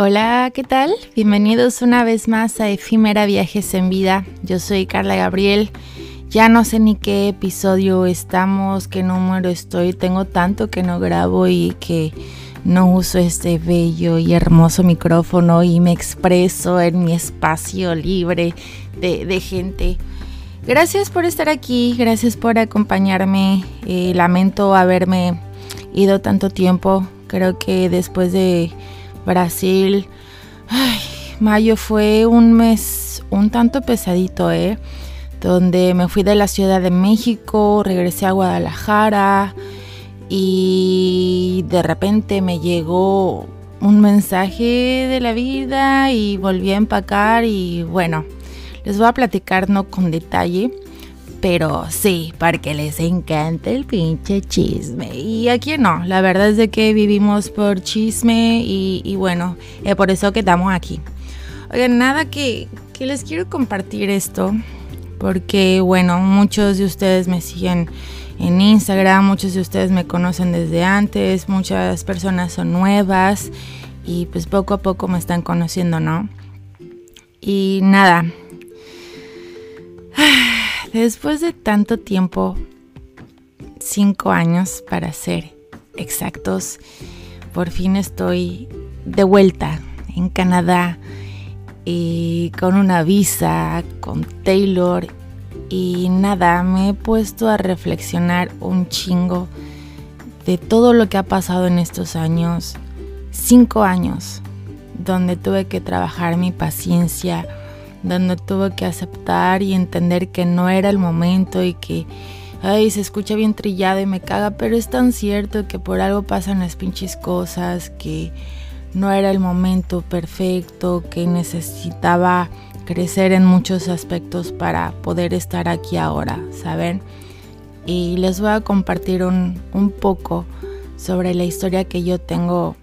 Hola, ¿qué tal? Bienvenidos una vez más a Efímera Viajes en Vida. Yo soy Carla Gabriel. Ya no sé ni qué episodio estamos, qué número estoy. Tengo tanto que no grabo y que no uso este bello y hermoso micrófono y me expreso en mi espacio libre de, gente. Gracias por estar aquí, gracias por acompañarme. Eh, lamento haberme ido tanto tiempo. Creo que después de Brasil. Ay, mayo fue un mes un tanto pesadito, ¿eh? Donde me fui de la Ciudad de México, regresé a Guadalajara y de repente me llegó un mensaje de la vida y volví a empacar y bueno, les voy a platicar no con detalle pero sí, porque les encanta el pinche chisme. Y aquí no, la verdad es de que vivimos por chisme y, bueno, es por eso que estamos aquí. Oigan, nada que les quiero compartir esto, porque bueno, muchos de ustedes me siguen en Instagram, muchos de ustedes me conocen desde antes, muchas personas son nuevas y pues poco a poco me están conociendo, ¿no? Y nada. Después de tanto tiempo, cinco años para ser exactos, por fin estoy de vuelta en Canadá y con una visa, con Taylor y nada, me he puesto a reflexionar un chingo de todo lo que ha pasado en estos años, cinco años, donde tuve que trabajar mi paciencia, donde tuve que aceptar y entender que no era el momento y que, ay, se escucha bien trillado y me caga, pero es tan cierto que por algo pasan las pinches cosas, que no era el momento perfecto, que necesitaba crecer en muchos aspectos para poder estar aquí ahora, ¿saben? Y les voy a compartir un, un poco sobre la historia que yo tengo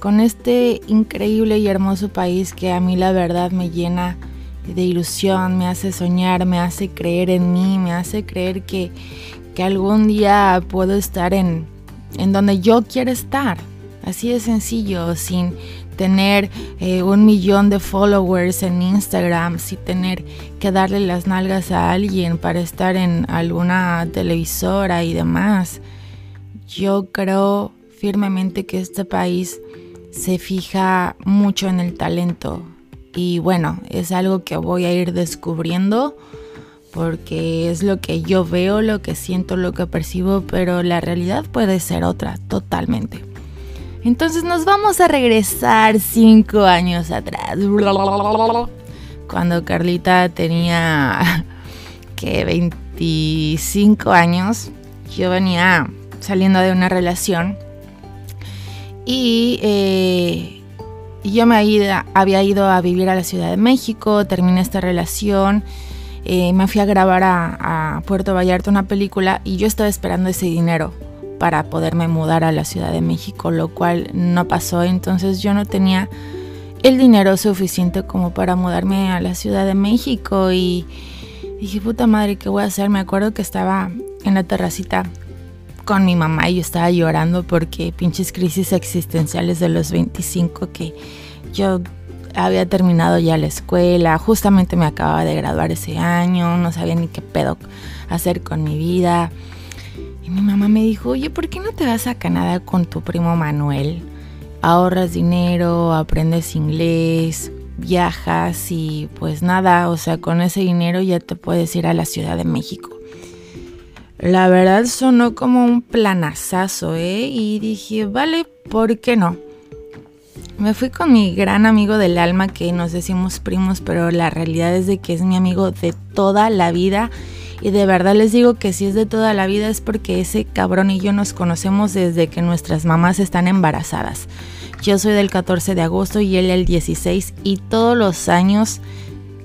con este increíble y hermoso país que a mí la verdad me llena de ilusión, me hace soñar, me hace creer en mí, me hace creer que, algún día puedo estar en, en donde yo quiero estar. Así de sencillo, sin tener eh, un millón de followers en Instagram, sin tener que darle las nalgas a alguien para estar en alguna televisora y demás. Yo creo firmemente que este país se fija mucho en el talento, y bueno, es algo que voy a ir descubriendo porque es lo que yo veo, lo que siento, lo que percibo, pero la realidad puede ser otra, totalmente. Entonces nos vamos a regresar cinco años atrás. Cuando Carlita tenía que 25 años, yo venía saliendo de una relación y eh, yo me había ido a vivir a la Ciudad de México, terminé esta relación, eh, me fui a grabar a, Puerto Vallarta una película y yo estaba esperando ese dinero para poderme mudar a la Ciudad de México, lo cual no pasó, entonces yo no tenía el dinero suficiente como para mudarme a la Ciudad de México y dije, puta madre, ¿qué voy a hacer? Me acuerdo que estaba en la terracita con mi mamá y yo estaba llorando porque pinches crisis existenciales de los 25 que yo había terminado ya la escuela, justamente me acababa de graduar ese año, no sabía ni qué pedo hacer con mi vida. Y mi mamá me dijo, oye, ¿por qué no te vas a Canadá con tu primo Manuel? Ahorras dinero, aprendes inglés, viajas y pues nada, o sea, con ese dinero ya te puedes ir a la Ciudad de México. La verdad sonó como un planazazo, ¿eh? Y dije, vale, ¿por qué no? Me fui con mi gran amigo del alma, que nos decimos primos, pero la realidad es de que es mi amigo de toda la vida. Y de verdad les digo que si es de toda la vida es porque ese cabrón y yo nos conocemos desde que nuestras mamás están embarazadas. Yo soy del 14 de agosto y él el 16 y todos los años,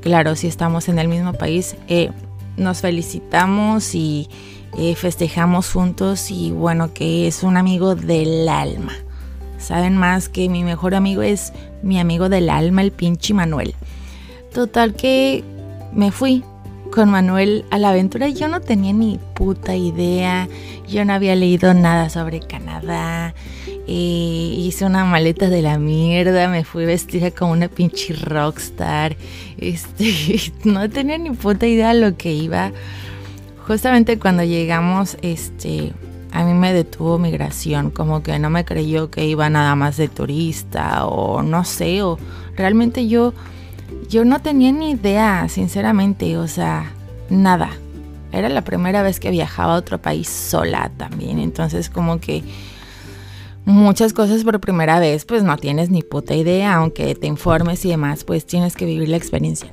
claro, si estamos en el mismo país, eh, nos felicitamos y eh, festejamos juntos y bueno, que es un amigo del alma. Saben más que mi mejor amigo es mi amigo del alma, el pinche Manuel. Total que me fui con Manuel a la aventura. Yo no tenía ni puta idea. Yo no había leído nada sobre Canadá. Eh, hice una maleta de la mierda, me fui vestida como una pinche rockstar. Este, no tenía ni puta idea de lo que iba. Justamente cuando llegamos, este, a mí me detuvo migración, como que no me creyó que iba nada más de turista o no sé, o realmente yo yo no tenía ni idea, sinceramente, o sea, nada. Era la primera vez que viajaba a otro país sola también, entonces como que muchas cosas por primera vez, pues no tienes ni puta idea, aunque te informes y demás, pues tienes que vivir la experiencia.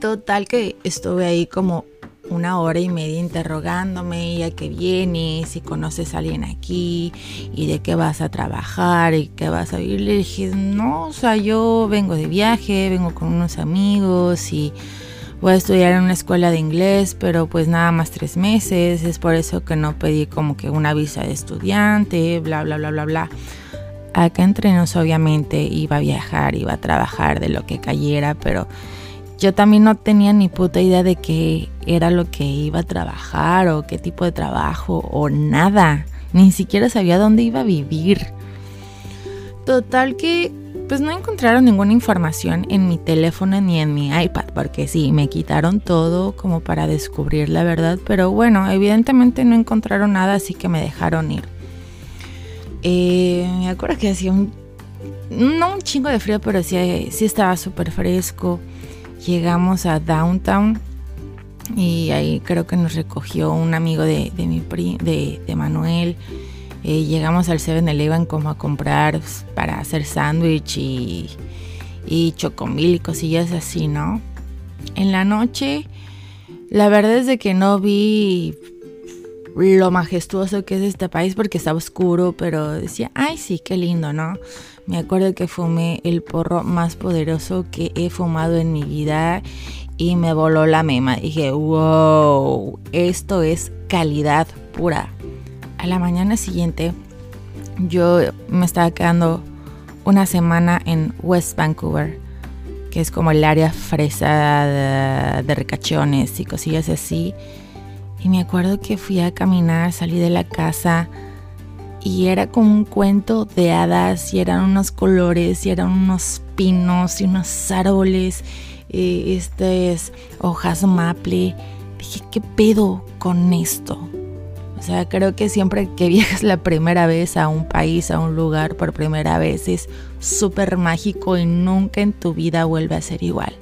Total que estuve ahí como una hora y media interrogándome y a qué vienes, si conoces a alguien aquí y de qué vas a trabajar y qué vas a vivir. Le dije, no, o sea, yo vengo de viaje, vengo con unos amigos y voy a estudiar en una escuela de inglés, pero pues nada más tres meses, es por eso que no pedí como que una visa de estudiante, bla, bla, bla, bla, bla. Acá entre nos obviamente iba a viajar, iba a trabajar de lo que cayera, pero yo también no tenía ni puta idea de qué era lo que iba a trabajar o qué tipo de trabajo o nada. Ni siquiera sabía dónde iba a vivir. Total que pues no encontraron ninguna información en mi teléfono ni en mi iPad, porque sí, me quitaron todo como para descubrir la verdad, pero bueno, evidentemente no encontraron nada, así que me dejaron ir. Eh, me acuerdo que hacía un, no un chingo de frío, pero sí, sí estaba súper fresco llegamos a Downtown y ahí creo que nos recogió un amigo de, mi de, Manuel. Eh, llegamos al 7-Eleven como a comprar para hacer sándwich y, y chocomil y cosillas así, ¿no? En la noche, la verdad es de que no vi lo majestuoso que es este país porque estaba oscuro, pero decía, ay sí, qué lindo, ¿no? Me acuerdo que fumé el porro más poderoso que he fumado en mi vida y me voló la mema. Dije, wow, esto es calidad pura. A la mañana siguiente yo me estaba quedando una semana en West Vancouver, que es como el área fresa de, de recachones y cosillas así. Y me acuerdo que fui a caminar, salí de la casa y era como un cuento de hadas y eran unos colores y eran unos pinos y unos árboles, eh, estas hojas maple. Dije, ¿qué pedo con esto? O sea, creo que siempre que viajas la primera vez a un país, a un lugar por primera vez, es súper mágico y nunca en tu vida vuelve a ser igual.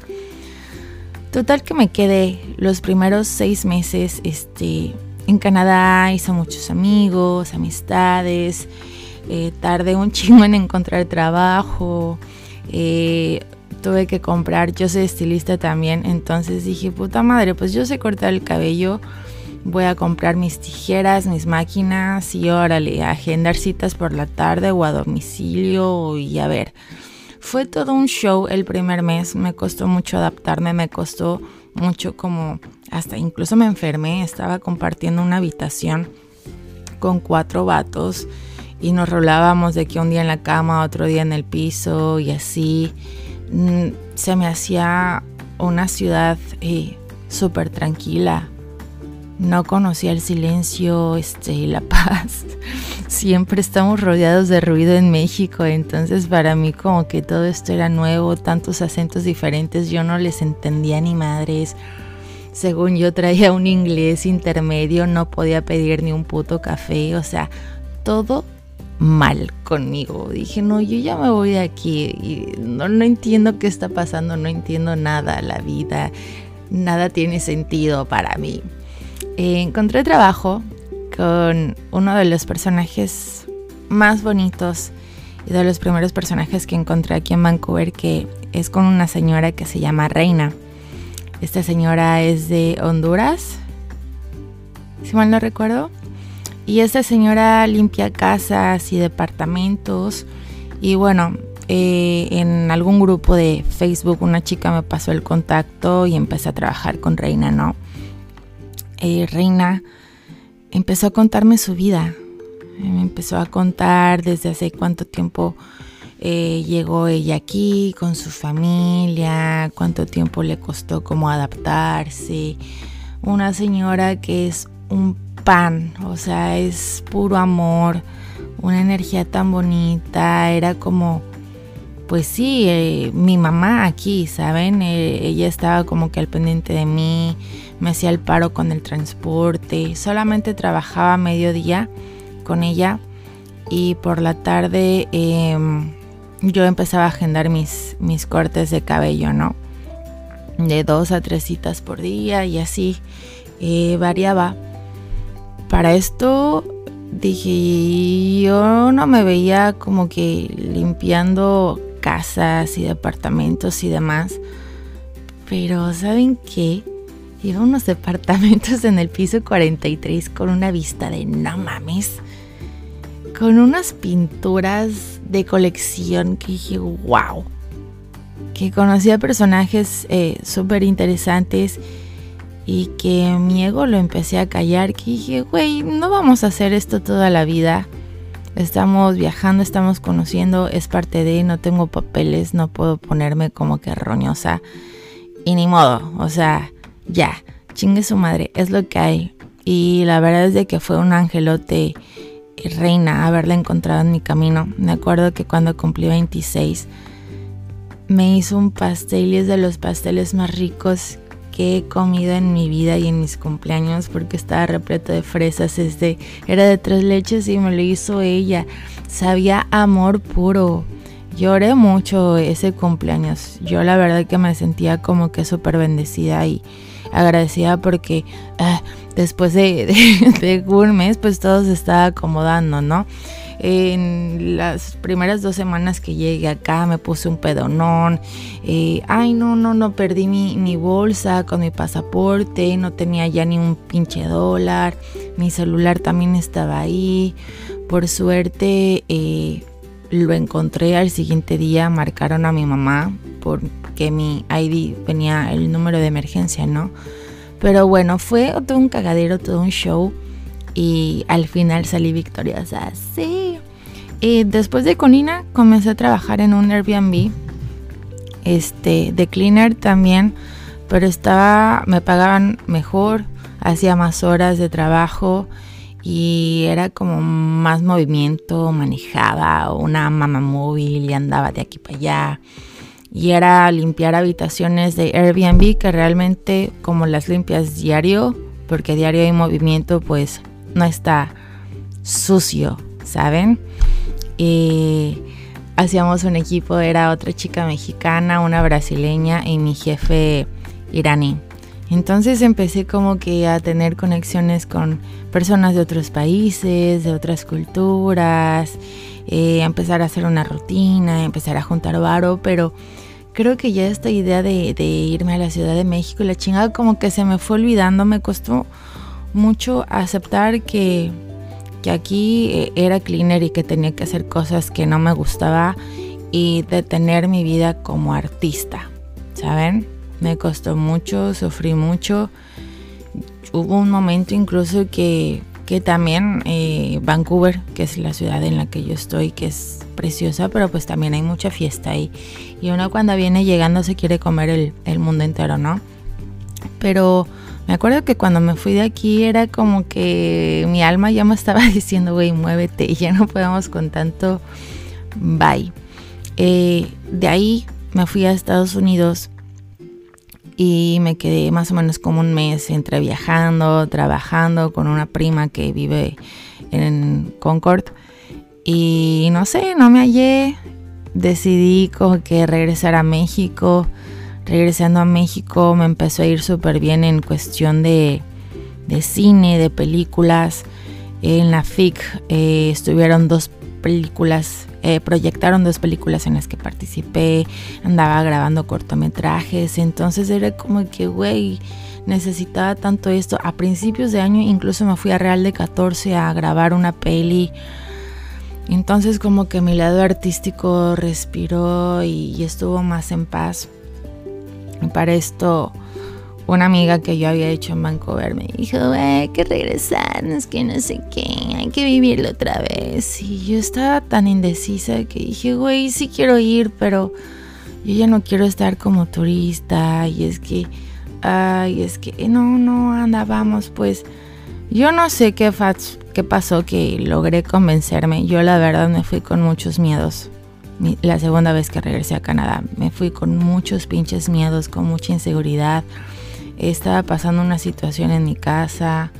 Total que me quedé los primeros seis meses este, en Canadá, hice muchos amigos, amistades, eh, tardé un chingo en encontrar trabajo, eh, tuve que comprar, yo soy estilista también, entonces dije, puta madre, pues yo sé cortar el cabello, voy a comprar mis tijeras, mis máquinas y órale, agendar citas por la tarde o a domicilio y a ver. Fue todo un show el primer mes, me costó mucho adaptarme, me costó mucho como hasta incluso me enfermé, estaba compartiendo una habitación con cuatro vatos y nos rolábamos de que un día en la cama, otro día en el piso y así. Mm, se me hacía una ciudad eh, súper tranquila, no conocía el silencio este, y la paz. Siempre estamos rodeados de ruido en México, entonces para mí como que todo esto era nuevo, tantos acentos diferentes, yo no les entendía ni madres. Según yo traía un inglés intermedio, no podía pedir ni un puto café, o sea, todo mal conmigo. Dije, no, yo ya me voy de aquí no, no entiendo qué está pasando, no entiendo nada, la vida, nada tiene sentido para mí. Eh, encontré trabajo con uno de los personajes más bonitos y de los primeros personajes que encontré aquí en Vancouver, que es con una señora que se llama Reina. Esta señora es de Honduras, si mal no recuerdo. Y esta señora limpia casas y departamentos. Y bueno, eh, en algún grupo de Facebook una chica me pasó el contacto y empecé a trabajar con Reina, ¿no? Eh, Reina empezó a contarme su vida. Me empezó a contar desde hace cuánto tiempo eh, llegó ella aquí con su familia, cuánto tiempo le costó como adaptarse. Una señora que es un pan, o sea, es puro amor. una energía tan bonita, era como, pues sí, eh, mi mamá aquí, ¿saben? Eh, ella estaba como que al pendiente de mí, me hacía el paro con el transporte, solamente trabajaba mediodía con ella y por la tarde em, yo empezaba a agendar mis, mis cortes de cabello, ¿no? De dos a tres citas por día y así eh, variaba. Para esto dije, yo no me veía como que limpiando casas y departamentos y demás. Pero ¿saben qué? Iba unos departamentos en el piso 43 con una vista de no mames. Con unas pinturas de colección que dije, wow. Que conocía personajes eh, súper interesantes y que mi ego lo empecé a callar. Que dije, güey, no vamos a hacer esto toda la vida. Estamos viajando, estamos conociendo, es parte de, no tengo papeles, no puedo ponerme como que roñosa. Y ni modo, o sea, ya, chingue su madre, es lo que hay. Y la verdad es de que fue un angelote reina haberla encontrado en mi camino. Me acuerdo que cuando cumplí 26 me hizo un pastel y es de los pasteles más ricos que he comido en mi vida y en mis cumpleaños porque estaba repleto de fresas. Este era de tres leches y me lo hizo ella. Sabía amor puro. Lloré mucho ese cumpleaños. Yo la verdad que me sentía como que súper bendecida y agradecida porque ah, después de, un mes pues todo se estaba acomodando, ¿no? En las primeras dos semanas que llegué acá me puse un pedonón. Eh, ay, no, no, no, perdí mi, mi, bolsa con mi pasaporte, no tenía ya ni un pinche dólar. Mi celular también estaba ahí. Por suerte eh, lo encontré al siguiente día, marcaron a mi mamá porque mi ID venía el número de emergencia, ¿no? Pero bueno, fue todo un cagadero, todo un show. Y al final salí victoriosa. Sí. Y después de Conina comencé a trabajar en un Airbnb. Este, de cleaner también. Pero estaba, me pagaban mejor. Hacía más horas de trabajo. Y era como más movimiento. Manejaba una mamá móvil y andaba de aquí para allá y era limpiar habitaciones de Airbnb que realmente como las limpias diario, porque diario hay movimiento, pues no está sucio, ¿saben? Y hacíamos un equipo, era otra chica mexicana, una brasileña y mi jefe iraní. Entonces empecé como que a tener conexiones con personas de otros países, de otras culturas, eh, empezar a hacer una rutina, empezar a juntar varo, pero creo que ya esta idea de, irme a la Ciudad de México la chingada como que se me fue olvidando, me costó mucho aceptar que, que aquí eh, era cleaner y que tenía que hacer cosas que no me gustaba y detener mi vida como artista, ¿saben? Me costó mucho, sufrí mucho. Hubo un momento incluso que que también eh, Vancouver, que es la ciudad en la que yo estoy, que es preciosa, pero pues también hay mucha fiesta ahí. Y uno cuando viene llegando se quiere comer el, mundo entero, ¿no? Pero me acuerdo que cuando me fui de aquí era como que mi alma ya me estaba diciendo, güey, muévete, ya no podemos con tanto bye. Eh, de ahí me fui a Estados Unidos y me quedé más o menos como un mes entre viajando, trabajando con una prima que vive en Concord y no sé, no me hallé, decidí como que regresar a México. Regresando a México me empezó a ir súper bien en cuestión de, de, cine, de películas. En la FIC eh, estuvieron dos películas eh, proyectaron dos películas en las que participé, andaba grabando cortometrajes, entonces era como que, güey, necesitaba tanto esto. A principios de año incluso me fui a Real de 14 a grabar una peli. Entonces como que mi lado artístico respiró y, estuvo más en paz. Y para esto una amiga que yo había hecho en Vancouver me dijo, hay que regresar, es que no sé qué, hay que vivirlo otra vez. Y yo estaba tan indecisa que dije, güey, sí quiero ir, pero yo ya no quiero estar como turista. Y es que, ay, es que, no, no, anda, vamos, pues. Yo no sé qué, ¿qué pasó? Que logré convencerme. Yo la verdad me fui con muchos miedos. La segunda vez que regresé a Canadá, me fui con muchos pinches miedos, con mucha inseguridad. Estaba pasando una situación en mi casa.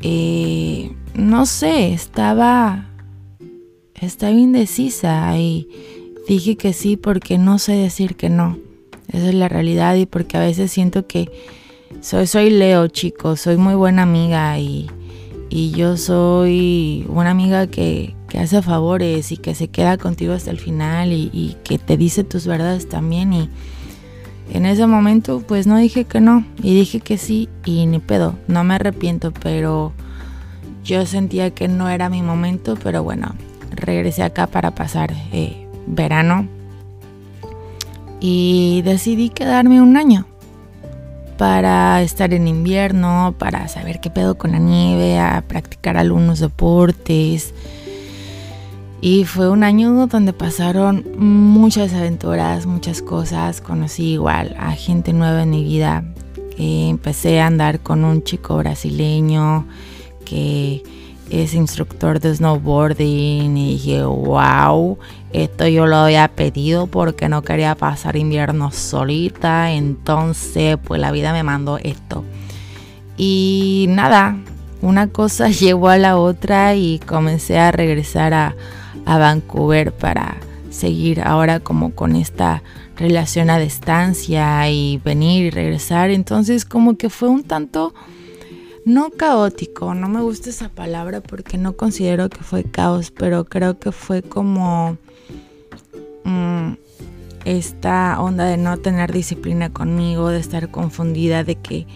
Eh, no sé, estaba, estaba indecisa y dije que sí porque no sé decir que no. Esa es la realidad y porque a veces siento que soy, soy Leo, chicos, soy muy buena amiga y, yo soy una amiga que, hace favores y que se queda contigo hasta el final y, y, que te dice tus verdades también. Y en ese momento pues no dije que no. Y dije que sí y ni pedo, no me arrepiento, pero yo sentía que no era mi momento, pero bueno, regresé acá para pasar eh, verano. Y decidí quedarme un año para estar en invierno, para saber qué pedo con la nieve, a practicar algunos deportes. Y fue un año donde pasaron muchas aventuras, muchas cosas. Conocí igual a gente nueva en mi vida. empecé a andar con un chico brasileño que es instructor de snowboarding y dije, wow, esto yo lo había pedido porque no quería pasar invierno solita, entonces pues la vida me mandó esto. Y nada, una cosa llevó a la otra y comencé a regresar a, a Vancouver para seguir ahora como con esta relación a distancia y venir y regresar. Entonces como que fue un tanto no caótico, no me gusta esa palabra porque no considero que fue caos, pero creo que fue como mm, esta onda de no tener disciplina conmigo, de estar confundida, de que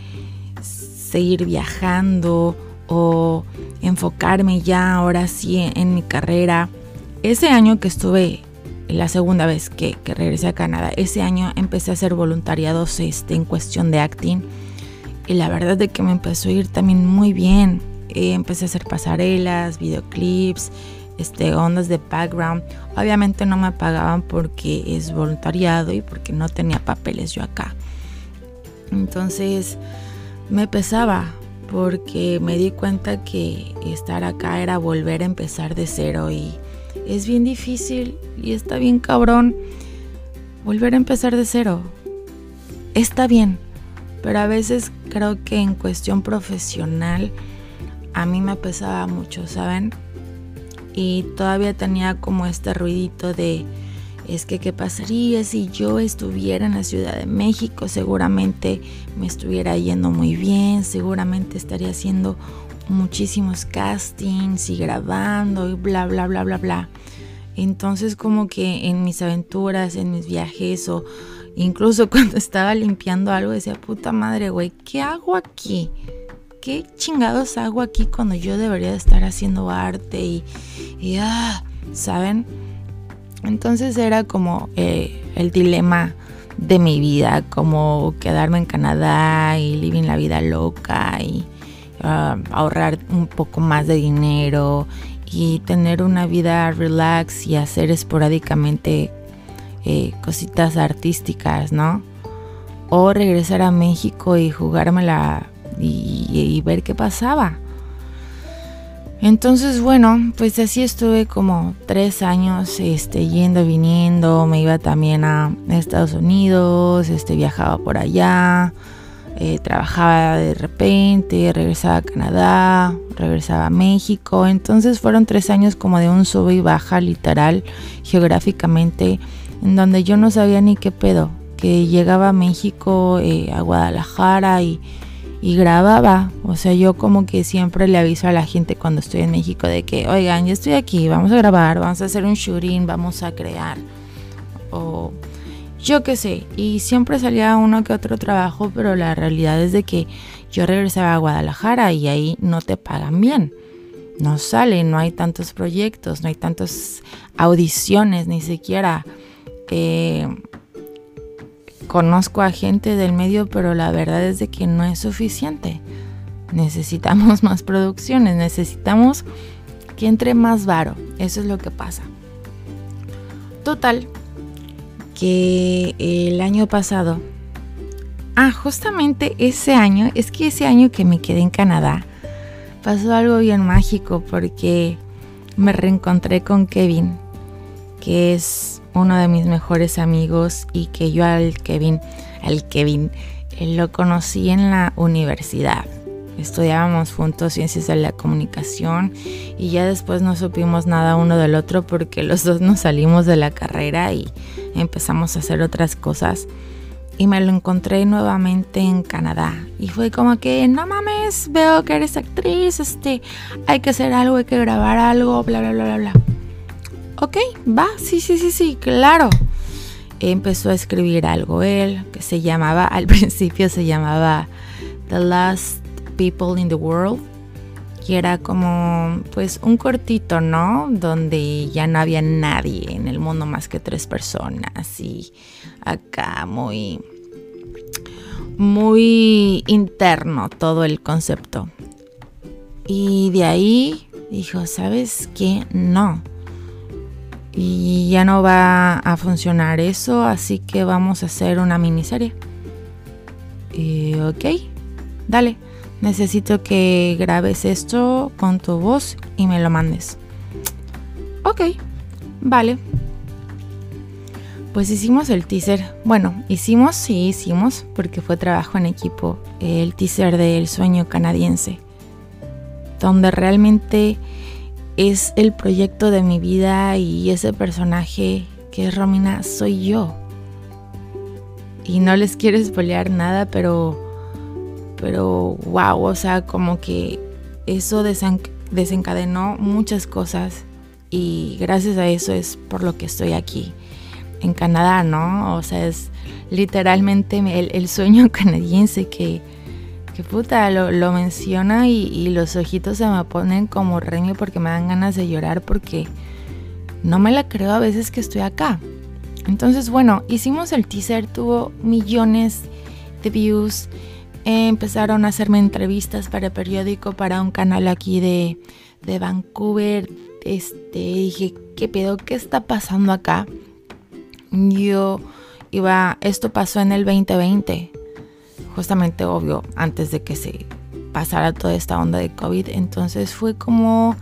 seguir viajando o enfocarme ya ahora sí en, mi carrera. Ese año que estuve, la segunda vez que, regresé a Canadá, ese año empecé a hacer voluntariados este, en cuestión de acting y la verdad de que me empezó a ir también muy bien. Eh, empecé a hacer pasarelas, videoclips, este, ondas de background. Obviamente no me pagaban porque es voluntariado y porque no tenía papeles yo acá. Entonces me pesaba porque me di cuenta que estar acá era volver a empezar de cero y es bien difícil y está bien cabrón volver a empezar de cero. Está bien, pero a veces creo que en cuestión profesional a mí me pesaba mucho, ¿saben? Y todavía tenía como este ruidito de, es que qué pasaría si yo estuviera en la Ciudad de México, seguramente me estuviera yendo muy bien, seguramente estaría haciendo muchísimos castings y grabando y bla, bla, bla, bla, bla. Entonces como que en mis aventuras, en mis viajes o Incluso cuando estaba limpiando algo decía, puta madre, güey, ¿qué hago aquí? ¿Qué chingados hago aquí cuando yo debería de estar haciendo arte y, ah, ¿saben? Entonces era como eh, el dilema de mi vida, como quedarme en Canadá y vivir la vida loca y ah, ahorrar un poco más de dinero y tener una vida relax y hacer esporádicamente eh, cositas artísticas, ¿no? O regresar a México y jugármela y, y ver qué pasaba. Entonces, bueno, pues así estuve como tres años este, yendo, viniendo. Me iba también a Estados Unidos, este, viajaba por allá, eh, trabajaba de repente, regresaba a Canadá, regresaba a México. Entonces fueron tres años como de un sube y baja literal, geográficamente en donde yo no sabía ni qué pedo, que llegaba a México, eh, a Guadalajara y, y grababa. O sea, yo como que siempre le aviso a la gente cuando estoy en México de que, oigan, ya estoy aquí, vamos a grabar, vamos a hacer un shooting, vamos a crear. O yo qué sé. Y siempre salía uno que otro trabajo, pero la realidad es de que yo regresaba a Guadalajara y ahí no te pagan bien. No sale, no hay tantos proyectos, no hay tantas audiciones, ni siquiera eh, conozco a gente del medio, pero la verdad es de que no es suficiente. Necesitamos más producciones, necesitamos que entre más varo. Eso es lo que pasa. Total, que el año pasado, ah, justamente ese año, es que ese año que me quedé en Canadá, pasó algo bien mágico porque me reencontré con Kevin, que es uno de mis mejores amigos y que yo al Kevin, al Kevin, eh, lo conocí en la universidad. Estudiábamos juntos ciencias de la comunicación y ya después no supimos nada uno del otro porque los dos nos salimos de la carrera y empezamos a hacer otras cosas. Y me lo encontré nuevamente en Canadá. Y fue como que, no mames, veo que eres actriz, este, hay que hacer algo, hay que grabar algo, bla, bla, bla, bla, bla. Ok, va, sí, sí, sí, sí, claro. Empezó a escribir algo él, que se llamaba, al principio se llamaba The Last People in the World, que era como pues un cortito, ¿no? Donde ya no había nadie en el mundo más que tres personas y acá muy muy interno todo el concepto. Y de ahí dijo, ¿sabes qué? No. Y ya no va a funcionar eso, así que vamos a hacer una miniserie. Y, ok, dale necesito que grabes esto con tu voz y me lo mandes. Ok, vale. Pues hicimos el teaser. Bueno, hicimos, sí, hicimos, porque fue trabajo en equipo, el teaser del sueño canadiense, donde realmente es el proyecto de mi vida y ese personaje que es Romina soy yo. Y no les quiero spoilear nada, pero pero wow, o sea, como que eso desencadenó muchas cosas y gracias a eso es por lo que estoy aquí en Canadá, ¿no? O sea, es literalmente el, sueño canadiense que, que puta, lo, menciona y, los ojitos se me ponen como reño porque me dan ganas de llorar porque no me la creo a veces que estoy acá. Entonces, bueno, hicimos el teaser, tuvo millones de views empezaron a hacerme entrevistas para periódico, para un canal aquí de, de Vancouver. Este, dije, ¿qué pedo? ¿Qué está pasando acá? Yo iba, esto pasó en el 2020, justamente obvio, antes de que se pasara toda esta onda de COVID. Entonces fue como,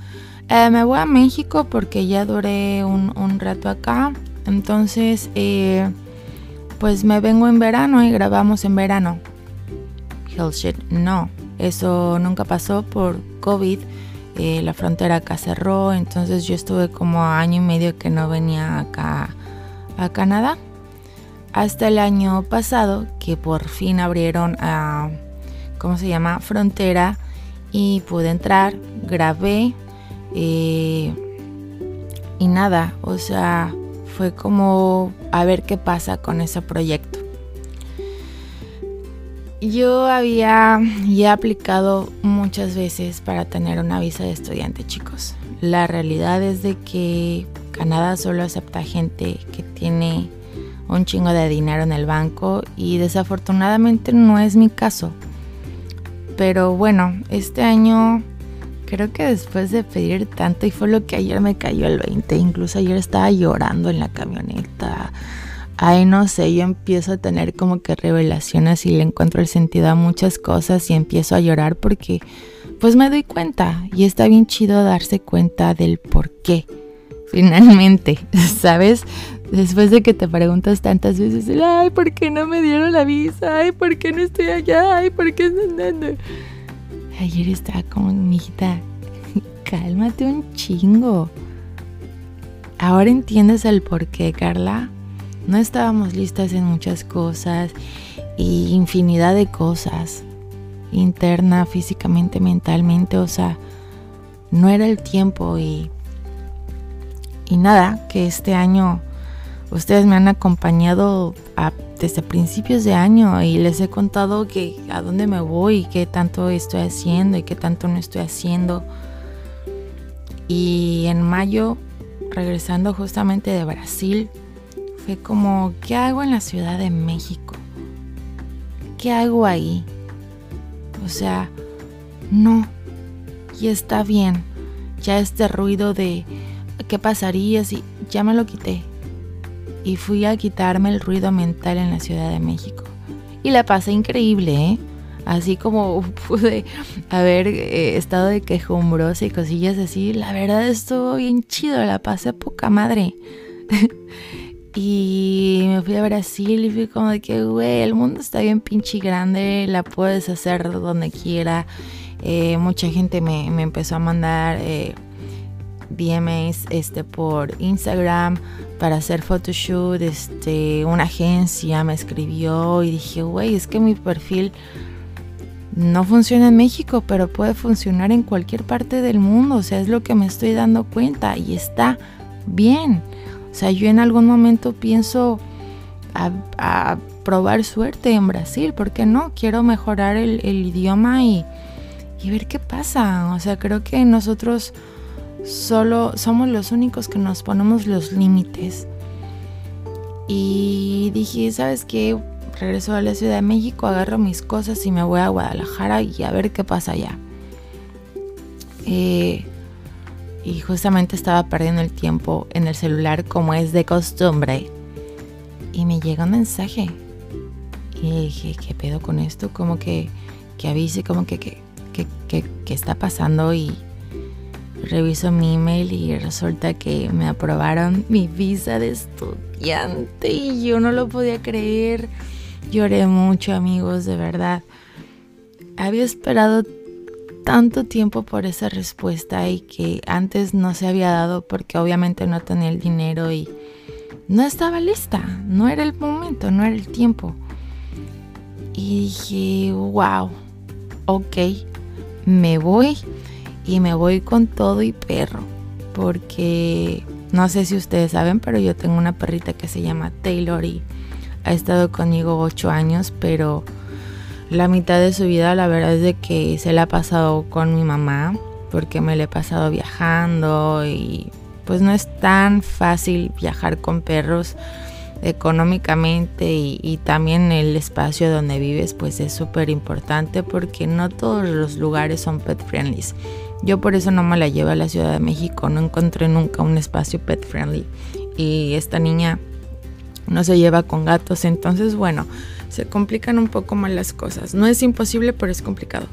eh, me voy a México porque ya duré un, un rato acá. Entonces, eh, pues me vengo en verano y grabamos en verano. Shit. No, eso nunca pasó por COVID. Eh, la frontera acá cerró, entonces yo estuve como año y medio que no venía acá a Canadá. Hasta el año pasado que por fin abrieron a, ¿cómo se llama? Frontera y pude entrar, grabé eh, y nada, o sea, fue como a ver qué pasa con ese proyecto. Yo había ya aplicado muchas veces para tener una visa de estudiante, chicos. La realidad es de que Canadá solo acepta gente que tiene un chingo de dinero en el banco y desafortunadamente no es mi caso. Pero bueno, este año creo que después de pedir tanto y fue lo que ayer me cayó el 20, incluso ayer estaba llorando en la camioneta ay, no sé, yo empiezo a tener como que revelaciones y le encuentro el sentido a muchas cosas y empiezo a llorar porque pues me doy cuenta y está bien chido darse cuenta del por qué. Finalmente, ¿sabes? Después de que te preguntas tantas veces, ay, ¿por qué no me dieron la visa? Ay, ¿por qué no estoy allá? Ay, ¿por qué no? Ayer estaba como, hijita, cálmate un chingo. Ahora entiendes el por qué, Carla. No estábamos listas en muchas cosas y infinidad de cosas, interna, físicamente, mentalmente, o sea, no era el tiempo y, y nada, que este año ustedes me han acompañado desde principios de año y les he contado que a dónde me voy, qué tanto estoy haciendo y qué tanto no estoy haciendo. Y en mayo, regresando justamente de Brasil, fue como, ¿qué hago en la Ciudad de México? ¿Qué hago ahí? O sea, no. Y está bien. Ya este ruido de qué pasaría si ya me lo quité. Y fui a quitarme el ruido mental en la Ciudad de México. Y la pasé increíble, ¿eh? así como pude haber eh, estado de quejumbrosa y cosillas así, la verdad estuvo bien chido, la pasé poca madre. y me fui a Brasil y fui como de que, güey, el mundo está bien pinche grande, la puedes hacer donde quiera. Eh, mucha gente me, empezó a mandar eh, DMs este, por Instagram para hacer photoshoot. Este, una agencia me escribió y dije, güey, es que mi perfil no funciona en México, pero puede funcionar en cualquier parte del mundo. O sea, es lo que me estoy dando cuenta y está bien. O sea, yo en algún momento pienso a, probar suerte en Brasil, ¿por qué no? Quiero mejorar el, idioma y, y ver qué pasa. O sea, creo que nosotros solo somos los únicos que nos ponemos los límites. Y dije, ¿sabes qué? regreso a la Ciudad de México, agarro mis cosas y me voy a Guadalajara y a ver qué pasa allá. Eh, y justamente estaba perdiendo el tiempo en el celular como es de costumbre. Y me llega un mensaje. Y dije, ¿qué pedo con esto? Como que, que avise, como que, que, que, que está pasando. Y reviso mi email y resulta que me aprobaron mi visa de estudiante. Y yo no lo podía creer. Lloré mucho amigos, de verdad. Había esperado tanto tiempo por esa respuesta y que antes no se había dado porque obviamente no tenía el dinero y no estaba lista, no era el momento, no era el tiempo. Y dije, wow, ok, me voy y me voy con todo y perro porque no sé si ustedes saben, pero yo tengo una perrita que se llama Taylor y ha estado conmigo ocho años, pero la mitad de su vida la verdad es de que se la ha pasado con mi mamá, porque me la he pasado viajando y pues no es tan fácil viajar con perros económicamente y, y, también el espacio donde vives pues es súper importante porque no todos los lugares son pet friendly. Yo por eso no me la llevo a la Ciudad de México, no encontré nunca un espacio pet friendly y esta niña no se lleva con gatos, entonces bueno, se complican un poco más las cosas. No es imposible, pero es complicado.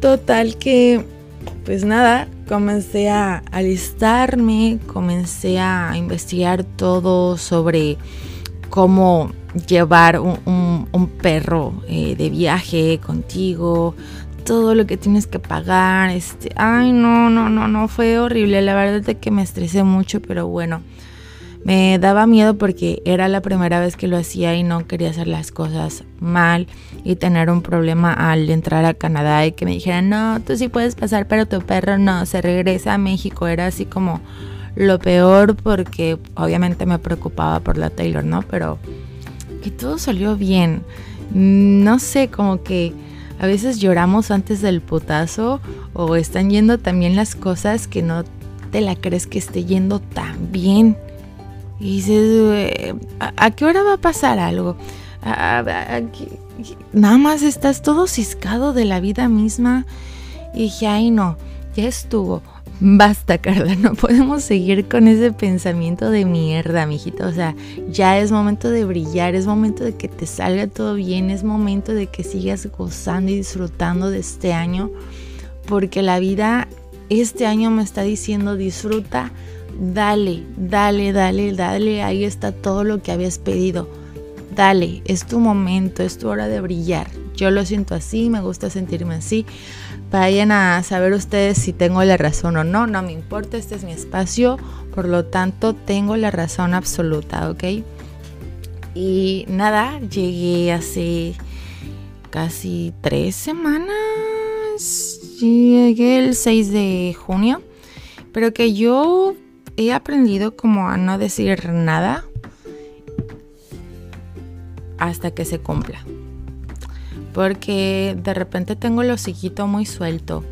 Total que, pues nada, comencé a alistarme, comencé a investigar todo sobre cómo llevar un, perro eh, de viaje contigo, todo lo que tienes que pagar. Este, ay, no, no, no, no, fue horrible. La verdad es que me estresé mucho, pero bueno me daba miedo porque era la primera vez que lo hacía y no quería hacer las cosas mal y tener un problema al entrar a Canadá y que me dijeran, no, tú sí puedes pasar, pero tu perro no, se regresa a México. Era así como lo peor porque obviamente me preocupaba por la Taylor, ¿no? Pero que todo salió bien. No sé, como que a veces lloramos antes del putazo o están yendo también las cosas que no te la crees que esté yendo tan bien. Y dices, ¿a, qué hora va a pasar algo? nada más estás todo ciscado de la vida misma. Y dije, ay no, ya estuvo. Basta, Carla, no podemos seguir con ese pensamiento de mierda, mijito. O sea, ya es momento de brillar, es momento de que te salga todo bien, es momento de que sigas gozando y disfrutando de este año, porque la vida este año me está diciendo disfruta dale, dale, dale, dale, ahí está todo lo que habías pedido. Dale, es tu momento, es tu hora de brillar. Yo lo siento así, me gusta sentirme así. Vayan a saber ustedes si tengo la razón o no, no me importa, este es mi espacio, por lo tanto tengo la razón absoluta, ¿ok? Y nada, llegué hace casi tres semanas, llegué el 6 de junio, pero que yo he aprendido como a no decir nada hasta que se cumpla. Porque de repente tengo el hociquito muy suelto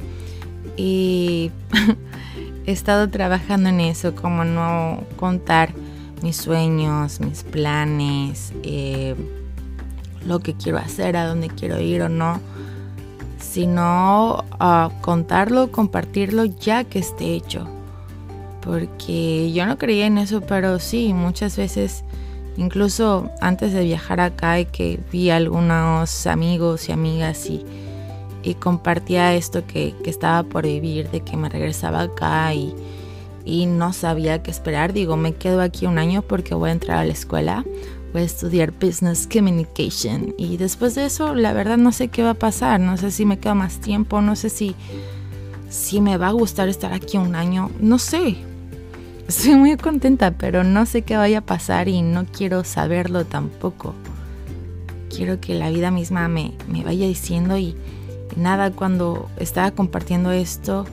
y he estado trabajando en eso, como no contar mis sueños, mis planes, eh, lo que quiero hacer, a dónde quiero ir o no, sino a contarlo, compartirlo ya que esté hecho. Porque yo no creía en eso, pero sí, muchas veces Incluso antes de viajar acá y que vi a algunos amigos y amigas y, compartía esto que, estaba por vivir, de que me regresaba acá y, y no sabía qué esperar. Digo, me quedo aquí un año porque voy a entrar a la escuela, voy a estudiar Business Communication. Y después de eso la verdad no sé qué va a pasar, no sé si me quedo más tiempo, no sé si, si me va a gustar estar aquí un año, no sé, Estoy muy contenta, pero no sé qué vaya a pasar y no quiero saberlo tampoco. Quiero que la vida misma me, me vaya diciendo y, nada, cuando estaba compartiendo esto,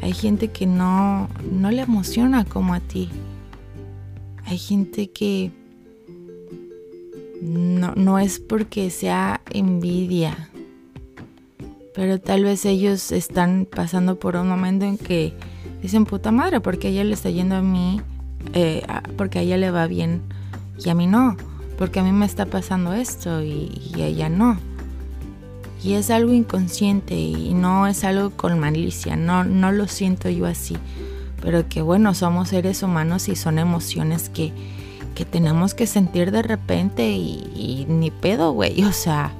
hay gente que no, no le emociona como a ti. Hay gente que no, no es porque sea envidia, pero tal vez ellos están pasando por un momento en que dicen puta madre, porque a ella le está yendo a mí, eh, porque a ella le va bien y a mí no, porque a mí me está pasando esto y, a ella no. Y es algo inconsciente y no es algo con malicia, no, no lo siento yo así. Pero que bueno, somos seres humanos y son emociones que, que tenemos que sentir de repente y, y ni pedo, güey. O sea,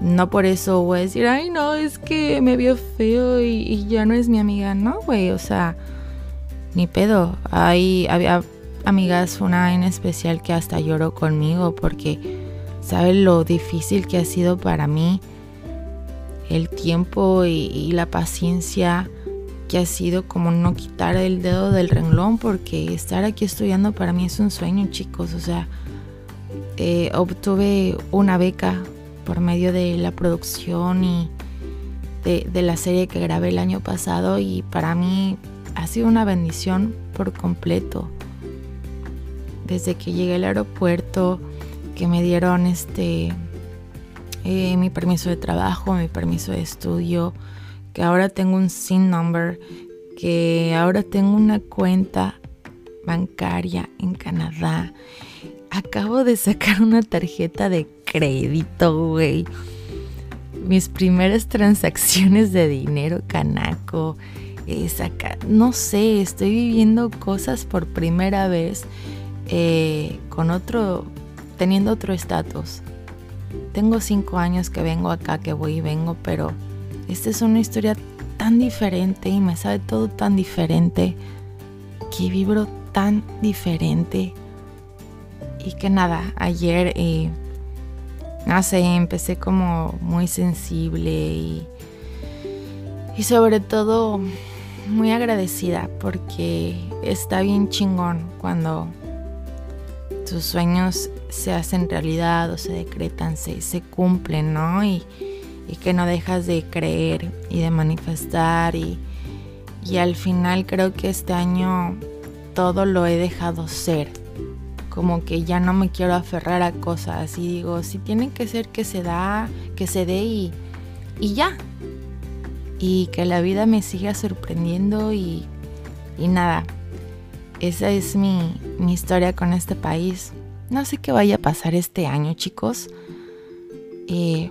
no por eso voy a decir, ay, no, es que me vio feo y, ya no es mi amiga. No, güey, o sea, ni pedo. Hay, había amigas, una en especial que hasta lloró conmigo porque sabe lo difícil que ha sido para mí el tiempo y, la paciencia que ha sido como no quitar el dedo del renglón porque estar aquí estudiando para mí es un sueño, chicos. O sea, eh, obtuve una beca por medio de la producción y de, la serie que grabé el año pasado y para mí ha sido una bendición por completo. Desde que llegué al aeropuerto, que me dieron este eh, mi permiso de trabajo, mi permiso de estudio, que ahora tengo un SIN number, que ahora tengo una cuenta bancaria en Canadá. Acabo de sacar una tarjeta de crédito, güey. Mis primeras transacciones de dinero canaco. Es acá, no sé, estoy viviendo cosas por primera vez eh, con otro, teniendo otro estatus. Tengo cinco años que vengo acá, que voy y vengo, pero esta es una historia tan diferente y me sabe todo tan diferente que vibro tan diferente y que nada, ayer eh, no sé, empecé como muy sensible y, y sobre todo muy agradecida porque está bien chingón cuando tus sueños se hacen realidad o se decretan, se, se cumplen, ¿no? Y, y, que no dejas de creer y de manifestar y, y al final creo que este año todo lo he dejado ser como que ya no me quiero aferrar a cosas y digo, si tiene que ser que se da, que se dé y, y ya. Y que la vida me siga sorprendiendo y, y nada. Esa es mi, mi historia con este país. No sé qué vaya a pasar este año, chicos. Eh,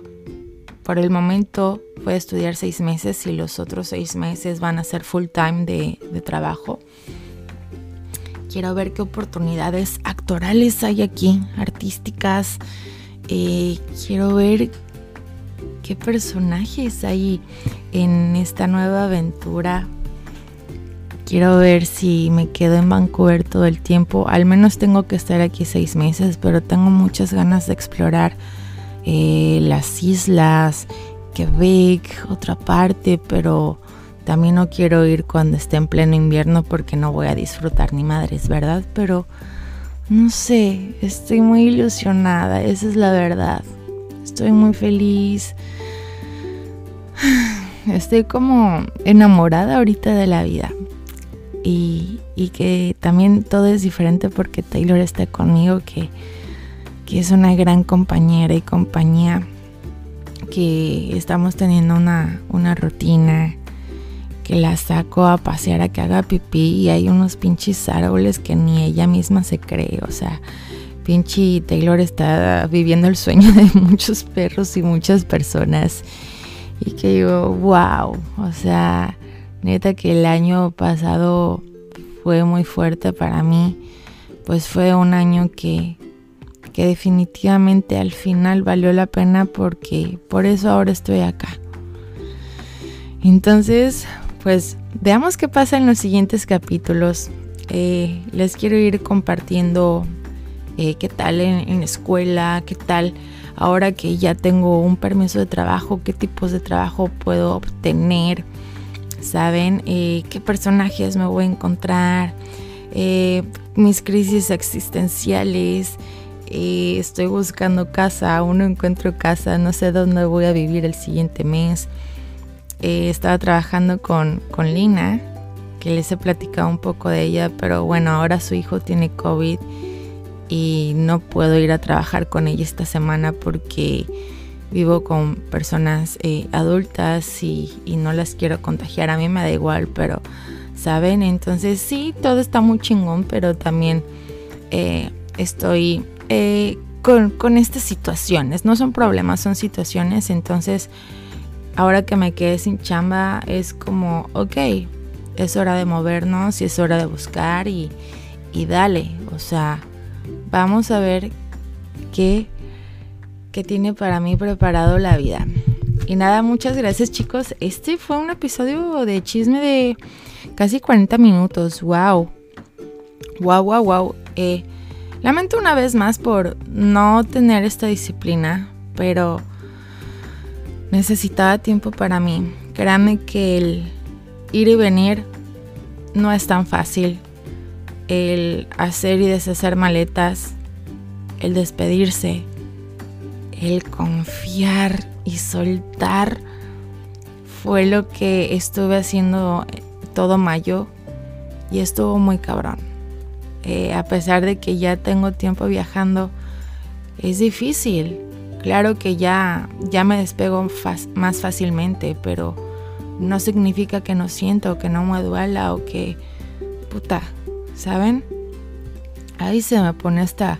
por el momento voy a estudiar seis meses y los otros seis meses van a ser full time de, de trabajo quiero ver qué oportunidades actorales hay aquí, artísticas. Eh, quiero ver qué personajes hay en esta nueva aventura. Quiero ver si me quedo en Vancouver todo el tiempo. Al menos tengo que estar aquí seis meses, pero tengo muchas ganas de explorar eh, las islas, Quebec, otra parte, pero también no quiero ir cuando esté en pleno invierno porque no voy a disfrutar ni madres, ¿verdad? Pero no sé, estoy muy ilusionada, esa es la verdad. Estoy muy feliz. Estoy como enamorada ahorita de la vida. Y, que también todo es diferente porque Taylor está conmigo, que, que es una gran compañera y compañía, que estamos teniendo una, una rutina que la saco a pasear a que haga pipí y hay unos pinches árboles que ni ella misma se cree, o sea, pinche Taylor está viviendo el sueño de muchos perros y muchas personas y que digo, wow, o sea, neta que el año pasado fue muy fuerte para mí, pues fue un año que, que definitivamente al final valió la pena porque por eso ahora estoy acá. Entonces, pues veamos qué pasa en los siguientes capítulos. Eh, les quiero ir compartiendo eh, qué tal en, escuela, qué tal ahora que ya tengo un permiso de trabajo, qué tipos de trabajo puedo obtener, saben eh, qué personajes me voy a encontrar, mis crisis existenciales. estoy buscando casa, aún no encuentro casa, no sé dónde voy a vivir el siguiente mes. Estaba trabajando con, con Lina, les he platicado un poco de ella, pero bueno, ahora su hijo tiene COVID y no puedo ir a trabajar con ella esta semana porque vivo con personas eh, adultas y, no las quiero contagiar. A mí me da igual, pero saben, entonces sí, todo está muy chingón, pero también eh, estoy eh, con, con estas situaciones. No son problemas, son situaciones. Entonces, ahora que me quedé sin chamba, es como, ok, es hora de movernos y es hora de buscar y, dale, o sea, vamos a ver qué, qué tiene para mí preparado la vida. Y nada, muchas gracias chicos. Este fue un episodio de chisme de casi 40 minutos. ¡Wow! ¡Wow, wow, wow! Lamento una vez más por no tener esta disciplina, pero necesitaba tiempo para mí. Créanme que el ir y venir no es tan fácil. El hacer y deshacer maletas, el despedirse, el confiar y soltar fue lo que estuve haciendo todo mayo y estuvo muy cabrón. Eh, a pesar de que ya tengo tiempo viajando, es difícil. Claro que ya, ya me despego más fácilmente, pero no significa que no siento, que no me duela o que... Puta, ¿saben? Ahí se me pone hasta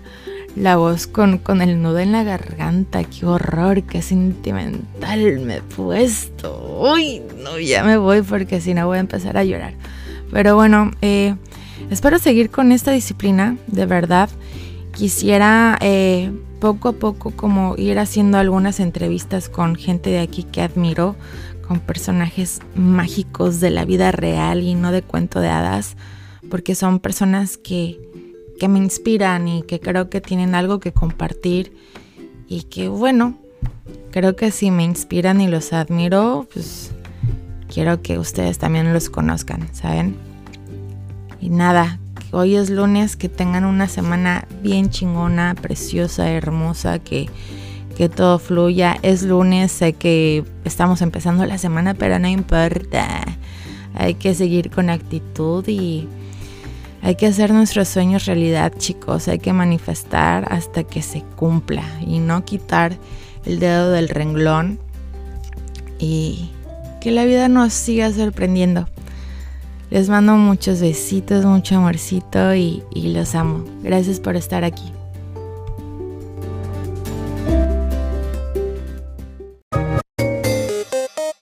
la voz con, con el nudo en la garganta. Qué horror, qué sentimental me he puesto. Uy, no, ya me voy porque si no voy a empezar a llorar. Pero bueno, eh, espero seguir con esta disciplina, de verdad. Quisiera eh, poco a poco como ir haciendo algunas entrevistas con gente de aquí que admiro, con personajes mágicos de la vida real y no de cuento de hadas, porque son personas que, que me inspiran y que creo que tienen algo que compartir y que bueno, creo que si me inspiran y los admiro, pues quiero que ustedes también los conozcan, ¿saben? Y nada, hoy es lunes, que tengan una semana bien chingona, preciosa, hermosa, que que todo fluya. Es lunes, sé que estamos empezando la semana, pero no importa. Hay que seguir con actitud y hay que hacer nuestros sueños realidad, chicos. Hay que manifestar hasta que se cumpla y no quitar el dedo del renglón y que la vida nos siga sorprendiendo. Les mando muchos besitos, mucho amorcito y, los amo. Gracias por estar aquí.